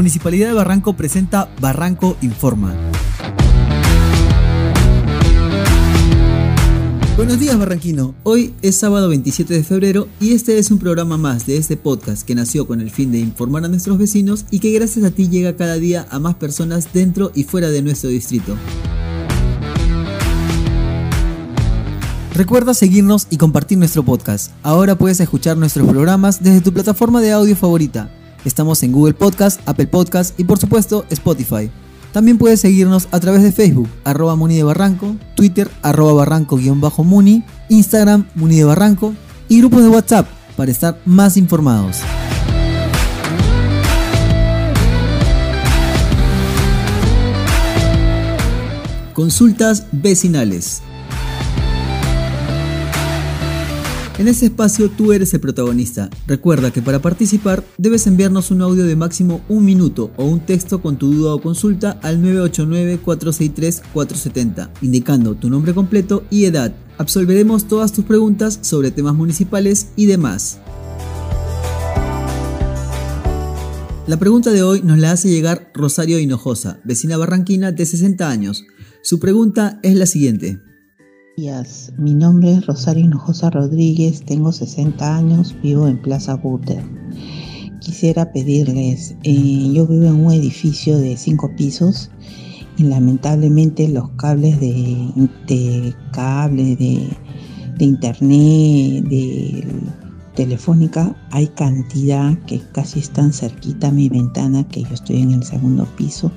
Municipalidad de Barranco presenta Barranco Informa. Buenos días Barranquino, hoy es sábado 27 de febrero y este es un programa más de este podcast que nació con el fin de informar a nuestros vecinos y que gracias a ti llega cada día a más personas dentro y fuera de nuestro distrito. Recuerda seguirnos y compartir nuestro podcast. Ahora puedes escuchar nuestros programas desde tu plataforma de audio favorita. Estamos en Google Podcast, Apple Podcast y por supuesto Spotify. También puedes seguirnos a través de Facebook, arroba Muni de Barranco, Twitter, arroba Barranco-Muni, Instagram, Muni de Barranco y grupos de WhatsApp para estar más informados. Consultas vecinales. En ese espacio tú eres el protagonista. Recuerda que para participar debes enviarnos un audio de máximo un minuto o un texto con tu duda o consulta al 989-463-470, indicando tu nombre completo y edad. Absolveremos todas tus preguntas sobre temas municipales y demás. La pregunta de hoy nos la hace llegar Rosario Hinojosa, vecina barranquina de 60 años. Su pregunta es la siguiente. Mi nombre es Rosario Hinojosa Rodríguez, tengo 60 años, vivo en Plaza Buter. Quisiera pedirles, eh, yo vivo en un edificio de 5 pisos y lamentablemente los cables de, cable, de, de internet, de telefónica, hay cantidad que casi están cerquita a mi ventana, que yo estoy en el segundo piso,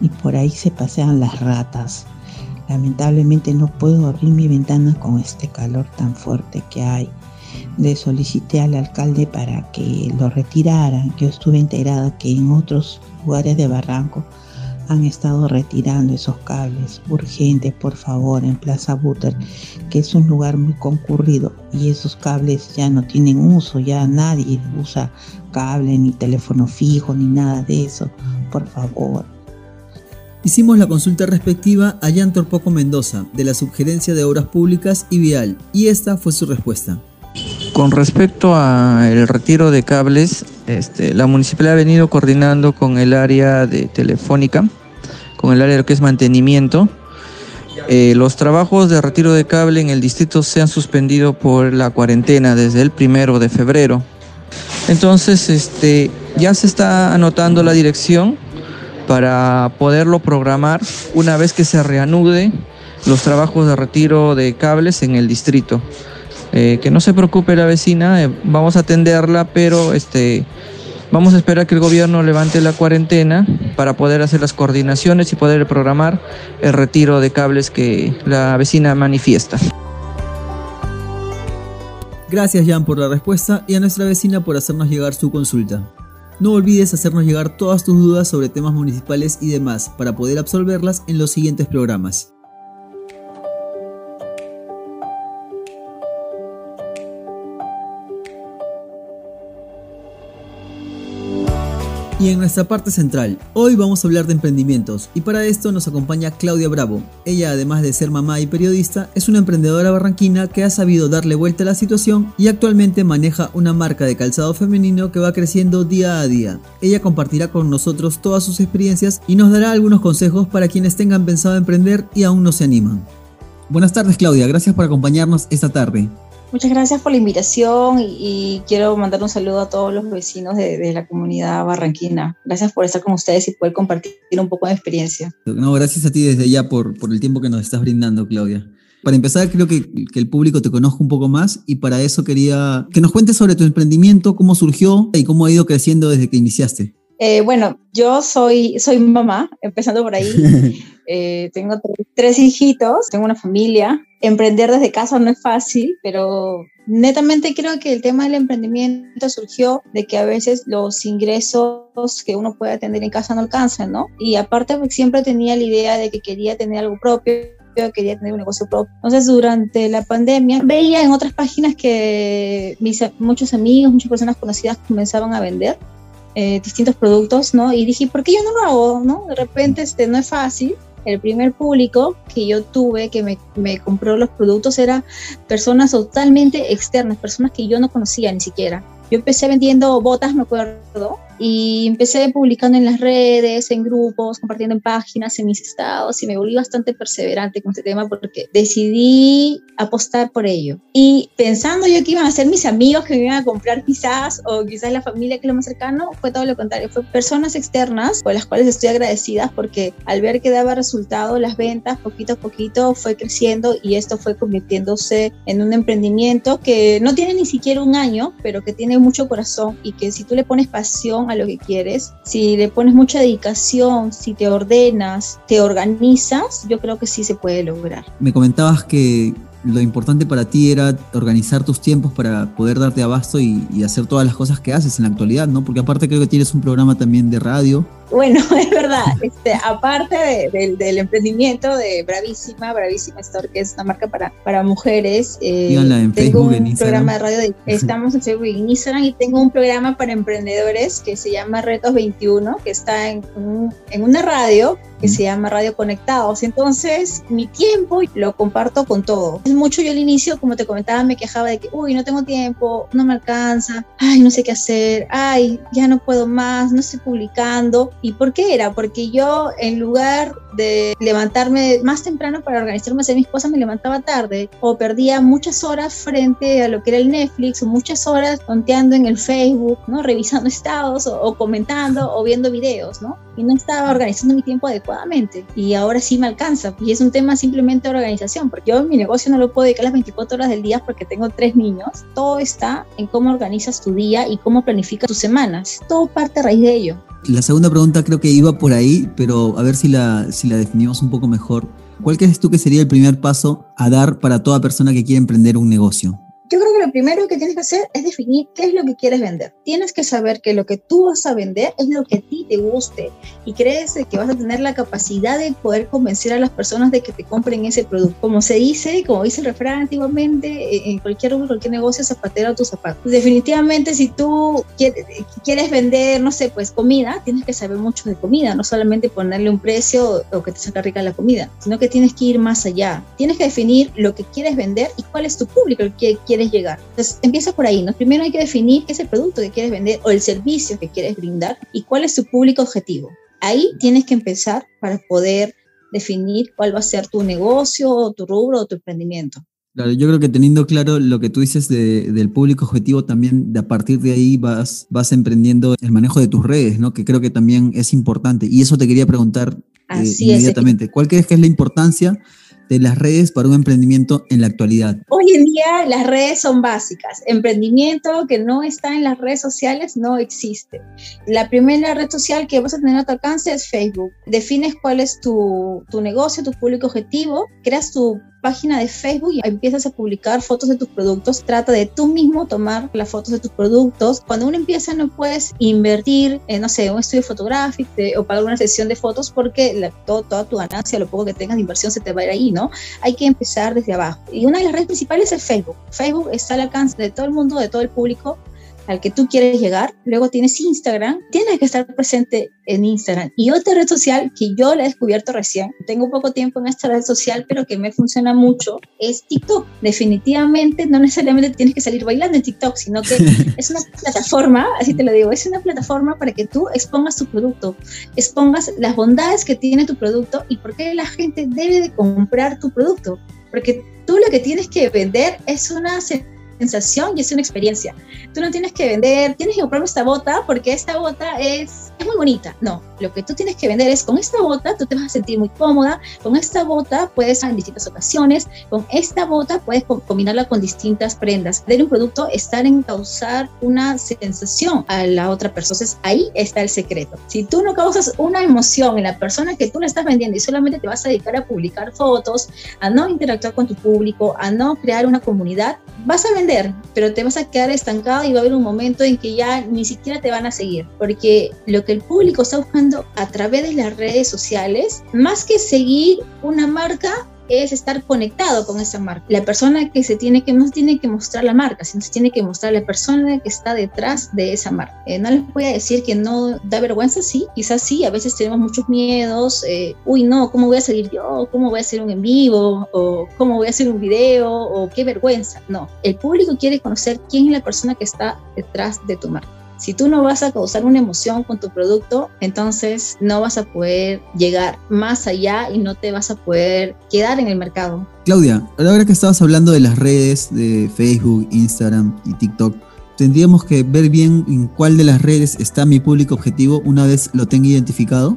y por ahí se pasean las ratas. Lamentablemente no puedo abrir mi ventana con este calor tan fuerte que hay. Le solicité al alcalde para que lo retiraran. Yo estuve enterada que en otros lugares de Barranco han estado retirando esos cables. Urgente, por favor, en Plaza Butter, que es un lugar muy concurrido y esos cables ya no tienen uso, ya nadie usa cable, ni teléfono fijo, ni nada de eso. Por favor. Hicimos la consulta respectiva a Jan Torpoco Mendoza, de la Subgerencia de Obras Públicas y Vial, y esta fue su respuesta. Con respecto al retiro de cables, este, la municipalidad ha venido coordinando con el área de telefónica, con el área que es mantenimiento. Eh, los trabajos de retiro de cable en el distrito se han suspendido por la cuarentena desde el primero de febrero. Entonces, este, ya se está anotando la dirección para poderlo programar una vez que se reanude los trabajos de retiro de cables en el distrito. Eh, que no se preocupe la vecina, eh, vamos a atenderla, pero este, vamos a esperar que el gobierno levante la cuarentena para poder hacer las coordinaciones y poder programar el retiro de cables que la vecina manifiesta. Gracias Jan por la respuesta y a nuestra vecina por hacernos llegar su consulta. No olvides hacernos llegar todas tus dudas sobre temas municipales y demás para poder absolverlas en los siguientes programas. Y en nuestra parte central, hoy vamos a hablar de emprendimientos y para esto nos acompaña Claudia Bravo. Ella además de ser mamá y periodista, es una emprendedora barranquina que ha sabido darle vuelta a la situación y actualmente maneja una marca de calzado femenino que va creciendo día a día. Ella compartirá con nosotros todas sus experiencias y nos dará algunos consejos para quienes tengan pensado emprender y aún no se animan. Buenas tardes Claudia, gracias por acompañarnos esta tarde. Muchas gracias por la invitación y, quiero mandar un saludo a todos los vecinos de, la comunidad barranquina. Gracias por estar con ustedes y poder compartir un poco de experiencia. No, gracias a ti desde ya por, el tiempo que nos estás brindando, Claudia. Para empezar, creo que, que, el público te conozca un poco más y para eso quería que nos cuentes sobre tu emprendimiento, cómo surgió y cómo ha ido creciendo desde que iniciaste. Eh, bueno, yo soy, soy mamá, empezando por ahí. Eh, tengo tres hijitos, tengo una familia. Emprender desde casa no es fácil, pero netamente creo que el tema del emprendimiento surgió de que a veces los ingresos que uno puede tener en casa no alcanzan, ¿no? Y aparte pues, siempre tenía la idea de que quería tener algo propio, quería tener un negocio propio. Entonces, durante la pandemia, veía en otras páginas que mis, muchos amigos, muchas personas conocidas comenzaban a vender eh, distintos productos, ¿no? Y dije, ¿por qué yo no lo hago, no? De repente, este, no es fácil. El primer público que yo tuve que me, me compró los productos era personas totalmente externas, personas que yo no conocía ni siquiera. Yo empecé vendiendo botas, me acuerdo, y empecé publicando en las redes, en grupos, compartiendo en páginas, en mis estados y me volví bastante perseverante con este tema porque decidí apostar por ello. Y pensando yo que iban a ser mis amigos que me iban a comprar quizás o quizás la familia que es lo más cercano, fue todo lo contrario, fue personas externas con las cuales estoy agradecida porque al ver que daba resultado las ventas poquito a poquito fue creciendo y esto fue convirtiéndose en un emprendimiento que no tiene ni siquiera un año, pero que tiene mucho corazón y que si tú le pones pasión a lo que quieres, si le pones mucha dedicación, si te ordenas, te organizas, yo creo que sí se puede lograr. Me comentabas que lo importante para ti era organizar tus tiempos para poder darte abasto y, y, hacer todas las cosas que haces en la actualidad, ¿no? Porque aparte creo que tienes un programa también de radio bueno, es verdad, este, aparte del emprendimiento de Bravísima, Bravísima Store, que es una marca para, para mujeres, eh, en tengo Facebook, un programa de radio, de, estamos en Facebook y en Instagram, y tengo un programa para emprendedores que se llama Retos 21, que está en, en una radio que se llama Radio Conectados. Entonces, mi tiempo lo comparto con todo. Mucho yo al inicio, como te comentaba, me quejaba de que, uy, no tengo tiempo, no me alcanza, ay, no sé qué hacer, ay, ya no puedo más, no estoy publicando. ¿Y por qué era? Porque yo en lugar de levantarme más temprano para organizarme hacer mis cosas, me levantaba tarde o perdía muchas horas frente a lo que era el Netflix o muchas horas tonteando en el Facebook, ¿no? Revisando estados o, comentando o viendo videos, ¿no? Y no estaba organizando mi tiempo adecuadamente. Y ahora sí me alcanza. Y es un tema simplemente de organización, porque yo mi negocio no lo puedo dedicar las 24 horas del día porque tengo tres niños. Todo está en cómo organizas tu día y cómo planificas tus semanas. Todo parte a raíz de ello. La segunda pregunta creo que iba por ahí, pero a ver si la, si la definimos un poco mejor. ¿Cuál crees tú que sería el primer paso a dar para toda persona que quiere emprender un negocio? Yo creo que lo primero que tienes que hacer es definir qué es lo que quieres vender. Tienes que saber que lo que tú vas a vender es lo que a ti te guste y crees que vas a tener la capacidad de poder convencer a las personas de que te compren ese producto. Como se dice, como dice el refrán antiguamente, en cualquier, cualquier negocio zapatero a tus zapatos. Definitivamente si tú quieres vender, no sé, pues comida, tienes que saber mucho de comida, no solamente ponerle un precio o que te saca rica la comida, sino que tienes que ir más allá. Tienes que definir lo que quieres vender y cuál es tu público el que quieres llegar. Entonces, empieza por ahí, ¿no? Primero hay que definir qué es el producto que quieres vender o el servicio que quieres brindar y cuál es tu público objetivo. Ahí tienes que empezar para poder definir cuál va a ser tu negocio, tu rubro o tu emprendimiento. Claro, yo creo que teniendo claro lo que tú dices del público objetivo, también de a partir de ahí vas, vas emprendiendo el manejo de tus redes, ¿no? Que creo que también es importante. Y eso te quería preguntar eh, inmediatamente. ¿Cuál crees que es la importancia de las redes para un emprendimiento en la actualidad? Hoy en día las redes son básicas. Emprendimiento que no está en las redes sociales no existe. La primera red social que vas a tener a tu alcance es Facebook. Defines cuál es tu, tu negocio, tu público objetivo, creas tu página de Facebook y empiezas a publicar fotos de tus productos. Trata de tú mismo tomar las fotos de tus productos. Cuando uno empieza no puedes invertir en, no sé, un estudio fotográfico o pagar una sesión de fotos porque la, todo, toda tu ganancia, lo poco que tengas de inversión se te va a ir ahí, ¿no? Hay que empezar desde abajo. Y una de las redes principales es Facebook. Facebook está al alcance de todo el mundo, de todo el público al que tú quieres llegar. Luego tienes Instagram, tienes que estar presente en Instagram. Y otra red social que yo la he descubierto recién, tengo poco tiempo en esta red social, pero que me funciona mucho, es TikTok. Definitivamente no necesariamente tienes que salir bailando en TikTok, sino que es una plataforma, así te lo digo, es una plataforma para que tú expongas tu producto, expongas las bondades que tiene tu producto y por qué la gente debe de comprar tu producto. Porque tú lo que tienes que vender es una sensación y es una experiencia. Tú no tienes que vender, tienes que comprarme esta bota porque esta bota es, es muy bonita. No, lo que tú tienes que vender es con esta bota tú te vas a sentir muy cómoda, con esta bota puedes en distintas ocasiones, con esta bota puedes combinarla con distintas prendas. De un producto estar en causar una sensación a la otra persona. Entonces ahí está el secreto. Si tú no causas una emoción en la persona que tú le estás vendiendo y solamente te vas a dedicar a publicar fotos, a no interactuar con tu público, a no crear una comunidad, vas a vender pero te vas a quedar estancado y va a haber un momento en que ya ni siquiera te van a seguir, porque lo que el público está buscando a través de las redes sociales, más que seguir una marca, es estar conectado con esa marca. La persona que se tiene que, no tiene que mostrar la marca, sino se tiene que mostrar la persona que está detrás de esa marca. Eh, no les voy a decir que no da vergüenza, sí, quizás sí, a veces tenemos muchos miedos, eh, uy, no, ¿cómo voy a salir yo? ¿Cómo voy a hacer un en vivo? ¿O cómo voy a hacer un video? ¿O qué vergüenza? No, el público quiere conocer quién es la persona que está detrás de tu marca. Si tú no vas a causar una emoción con tu producto, entonces no vas a poder llegar más allá y no te vas a poder quedar en el mercado. Claudia, ahora que estabas hablando de las redes de Facebook, Instagram y TikTok, tendríamos que ver bien en cuál de las redes está mi público objetivo una vez lo tenga identificado.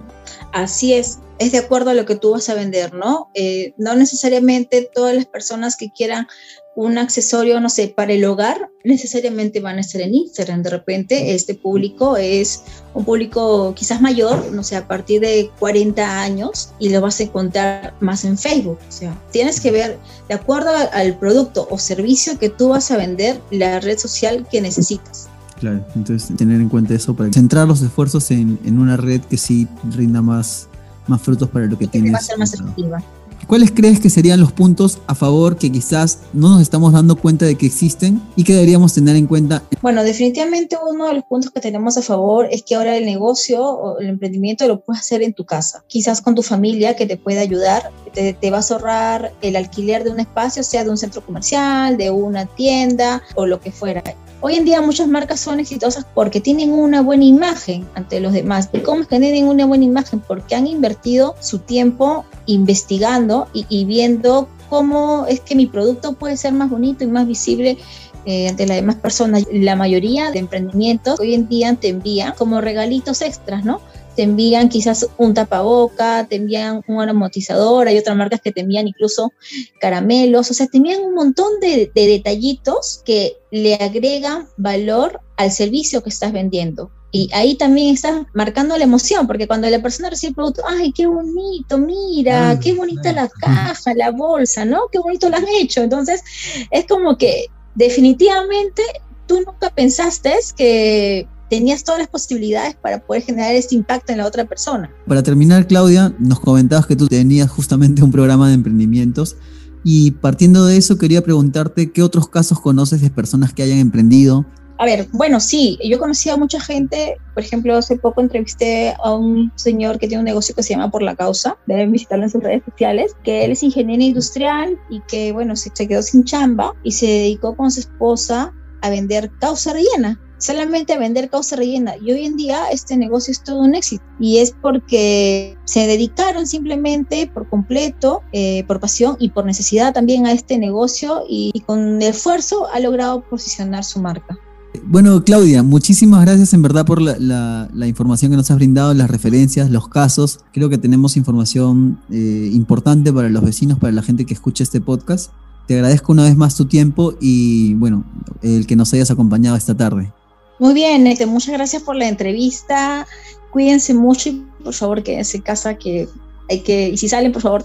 Así es, es de acuerdo a lo que tú vas a vender, ¿no? Eh, no necesariamente todas las personas que quieran un accesorio, no sé, para el hogar, necesariamente van a estar en Instagram. De repente, este público es un público quizás mayor, no sé, a partir de 40 años, y lo vas a encontrar más en Facebook. O sea, tienes que ver, de acuerdo al producto o servicio que tú vas a vender, la red social que necesitas. Claro, entonces tener en cuenta eso para centrar los esfuerzos en, en una red que sí rinda más, más frutos para lo que, que tienes. Va a ser más efectiva. ¿Cuáles crees que serían los puntos a favor que quizás no nos estamos dando cuenta de que existen y que deberíamos tener en cuenta? Bueno, definitivamente uno de los puntos que tenemos a favor es que ahora el negocio o el emprendimiento lo puedes hacer en tu casa, quizás con tu familia que te puede ayudar, te, te vas a ahorrar el alquiler de un espacio, sea de un centro comercial, de una tienda o lo que fuera. Hoy en día muchas marcas son exitosas porque tienen una buena imagen ante los demás. ¿Y cómo es que tienen una buena imagen? Porque han invertido su tiempo investigando y, viendo cómo es que mi producto puede ser más bonito y más visible eh, ante las demás personas. La mayoría de emprendimientos hoy en día te envían como regalitos extras, ¿no? Te envían quizás un tapaboca, te envían un aromatizador, hay otras marcas que te envían incluso caramelos, o sea, te envían un montón de, detallitos que le agregan valor al servicio que estás vendiendo. Y ahí también estás marcando la emoción, porque cuando la persona recibe el producto, ay, qué bonito, mira, qué bonita la caja, la bolsa, ¿no? Qué bonito lo han hecho. Entonces, es como que definitivamente tú nunca pensaste que tenías todas las posibilidades para poder generar este impacto en la otra persona. Para terminar, Claudia, nos comentabas que tú tenías justamente un programa de emprendimientos y partiendo de eso quería preguntarte qué otros casos conoces de personas que hayan emprendido. A ver, bueno, sí, yo conocí a mucha gente, por ejemplo, hace poco entrevisté a un señor que tiene un negocio que se llama Por la Causa, deben visitarlo en sus redes sociales, que él es ingeniero industrial y que, bueno, se, se quedó sin chamba y se dedicó con su esposa a vender causa rellena solamente vender causa rellena. Y hoy en día este negocio es todo un éxito. Y es porque se dedicaron simplemente por completo, eh, por pasión y por necesidad también a este negocio y, con esfuerzo ha logrado posicionar su marca. Bueno, Claudia, muchísimas gracias en verdad por la, información que nos has brindado, las referencias, los casos. Creo que tenemos información eh, importante para los vecinos, para la gente que escucha este podcast. Te agradezco una vez más tu tiempo y bueno, el que nos hayas acompañado esta tarde. Muy bien, este, muchas gracias por la entrevista. Cuídense mucho y por favor quédense en casa que hay que, y si salen, por favor,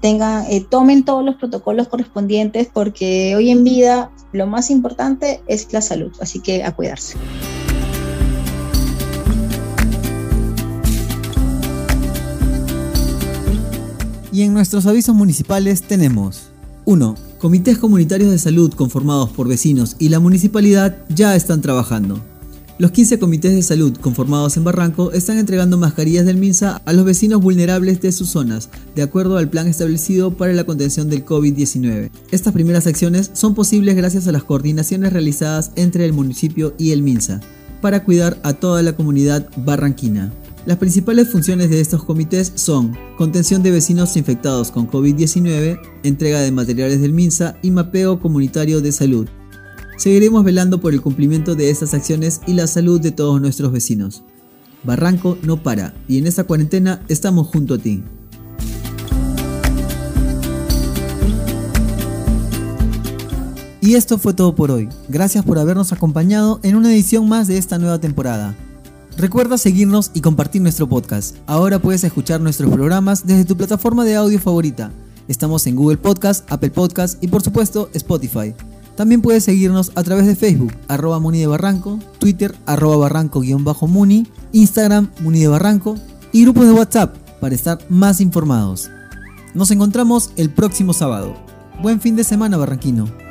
tengan, eh, tomen todos los protocolos correspondientes porque hoy en vida lo más importante es la salud, así que a cuidarse. Y en nuestros avisos municipales tenemos 1. Comités comunitarios de salud conformados por vecinos y la municipalidad ya están trabajando. Los 15 comités de salud conformados en Barranco están entregando mascarillas del MINSA a los vecinos vulnerables de sus zonas, de acuerdo al plan establecido para la contención del COVID-19. Estas primeras acciones son posibles gracias a las coordinaciones realizadas entre el municipio y el MINSA, para cuidar a toda la comunidad barranquina. Las principales funciones de estos comités son contención de vecinos infectados con COVID-19, entrega de materiales del MINSA y mapeo comunitario de salud. Seguiremos velando por el cumplimiento de estas acciones y la salud de todos nuestros vecinos. Barranco no para y en esta cuarentena estamos junto a ti. Y esto fue todo por hoy. Gracias por habernos acompañado en una edición más de esta nueva temporada. Recuerda seguirnos y compartir nuestro podcast. Ahora puedes escuchar nuestros programas desde tu plataforma de audio favorita. Estamos en Google Podcast, Apple Podcast y por supuesto Spotify. También puedes seguirnos a través de Facebook, arroba Muni de Barranco, Twitter, arroba Barranco-Muni, Instagram, Muni de Barranco y grupos de WhatsApp para estar más informados. Nos encontramos el próximo sábado. Buen fin de semana, Barranquino.